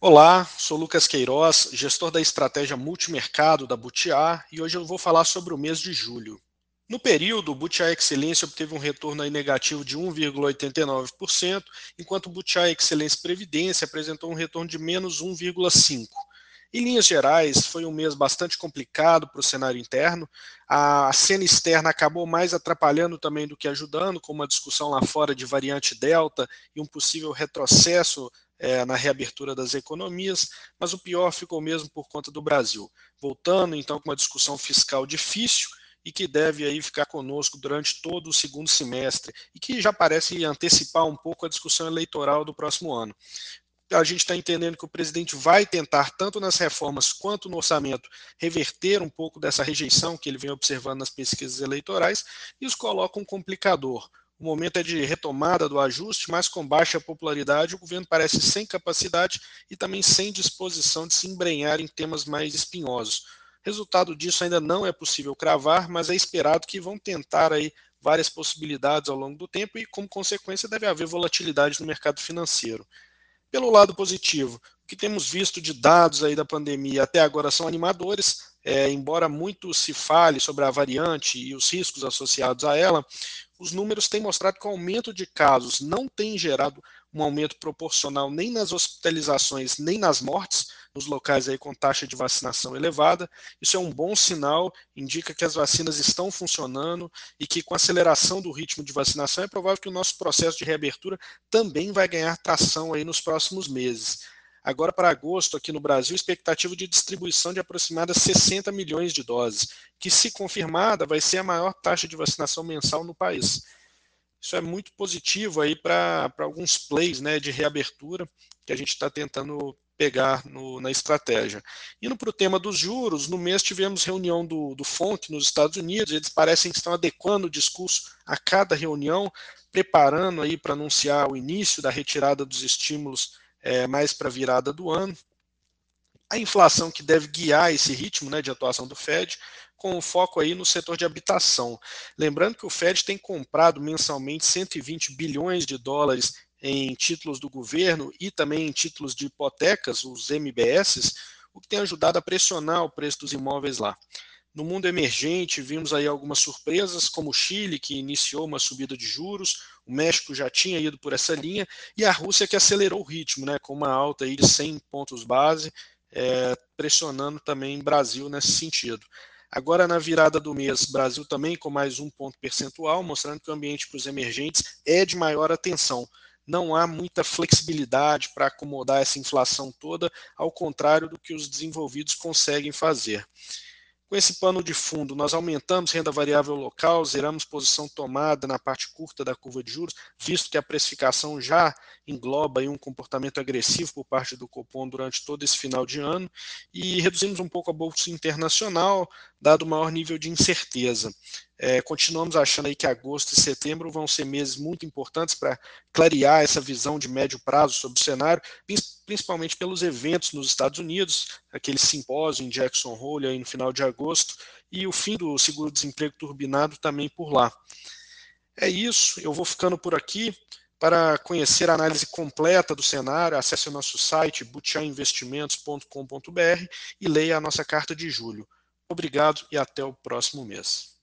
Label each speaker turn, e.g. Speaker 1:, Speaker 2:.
Speaker 1: Olá, sou Lucas Queiroz, gestor da estratégia multimercado da Butiá e hoje eu vou falar sobre o mês de julho. No período, o Butiá Excelência obteve um retorno aí negativo de 1,89%, enquanto o Butiá Excelência Previdência apresentou um retorno de menos 1,5%. Em linhas gerais, foi um mês bastante complicado para o cenário interno. A cena externa acabou mais atrapalhando também do que ajudando, com uma discussão lá fora de variante Delta e um possível retrocesso é, na reabertura das economias, mas o pior ficou mesmo por conta do Brasil. Voltando então com uma discussão fiscal difícil e que deve aí ficar conosco durante todo o segundo semestre e que já parece antecipar um pouco a discussão eleitoral do próximo ano. A gente está entendendo que o presidente vai tentar, tanto nas reformas quanto no orçamento, reverter um pouco dessa rejeição que ele vem observando nas pesquisas eleitorais e os coloca um complicador o momento é de retomada do ajuste, mas com baixa popularidade, o governo parece sem capacidade e também sem disposição de se embrenhar em temas mais espinhosos. Resultado disso ainda não é possível cravar, mas é esperado que vão tentar aí várias possibilidades ao longo do tempo e, como consequência, deve haver volatilidade no mercado financeiro. Pelo lado positivo, o que temos visto de dados aí da pandemia até agora são animadores, é, embora muito se fale sobre a variante e os riscos associados a ela, os números têm mostrado que o aumento de casos não tem gerado um aumento proporcional nem nas hospitalizações, nem nas mortes, nos locais aí com taxa de vacinação elevada. Isso é um bom sinal, indica que as vacinas estão funcionando e que com a aceleração do ritmo de vacinação é provável que o nosso processo de reabertura também vai ganhar tração aí nos próximos meses. Agora, para agosto, aqui no Brasil, expectativa de distribuição de aproximadamente 60 milhões de doses, que, se confirmada, vai ser a maior taxa de vacinação mensal no país. Isso é muito positivo aí para alguns plays né, de reabertura que a gente está tentando pegar no, na estratégia. Indo para o tema dos juros, no mês tivemos reunião do, do FONC nos Estados Unidos, eles parecem que estão adequando o discurso a cada reunião, preparando aí para anunciar o início da retirada dos estímulos é, mais para a virada do ano. A inflação que deve guiar esse ritmo né, de atuação do Fed, com foco aí no setor de habitação. Lembrando que o Fed tem comprado mensalmente 120 bilhões de dólares em títulos do governo e também em títulos de hipotecas, os MBS, o que tem ajudado a pressionar o preço dos imóveis lá. No mundo emergente, vimos aí algumas surpresas, como o Chile, que iniciou uma subida de juros, o México já tinha ido por essa linha, e a Rússia que acelerou o ritmo, né, com uma alta aí de 100 pontos base, é, pressionando também Brasil nesse sentido. Agora, na virada do mês, Brasil também com mais um ponto percentual, mostrando que o ambiente para os emergentes é de maior atenção. Não há muita flexibilidade para acomodar essa inflação toda, ao contrário do que os desenvolvidos conseguem fazer. Com esse pano de fundo, nós aumentamos renda variável local, zeramos posição tomada na parte curta da curva de juros, visto que a precificação já engloba um comportamento agressivo por parte do Copom durante todo esse final de ano, e reduzimos um pouco a bolsa internacional, dado o maior nível de incerteza. É, continuamos achando aí que agosto e setembro vão ser meses muito importantes para clarear essa visão de médio prazo sobre o cenário, principalmente pelos eventos nos Estados Unidos, aquele simpósio em Jackson Hole aí no final de agosto, e o fim do seguro-desemprego turbinado também por lá. É isso, eu vou ficando por aqui. Para conhecer a análise completa do cenário, acesse o nosso site butiainvestimentos.com.br e leia a nossa carta de julho. Obrigado e até o próximo mês.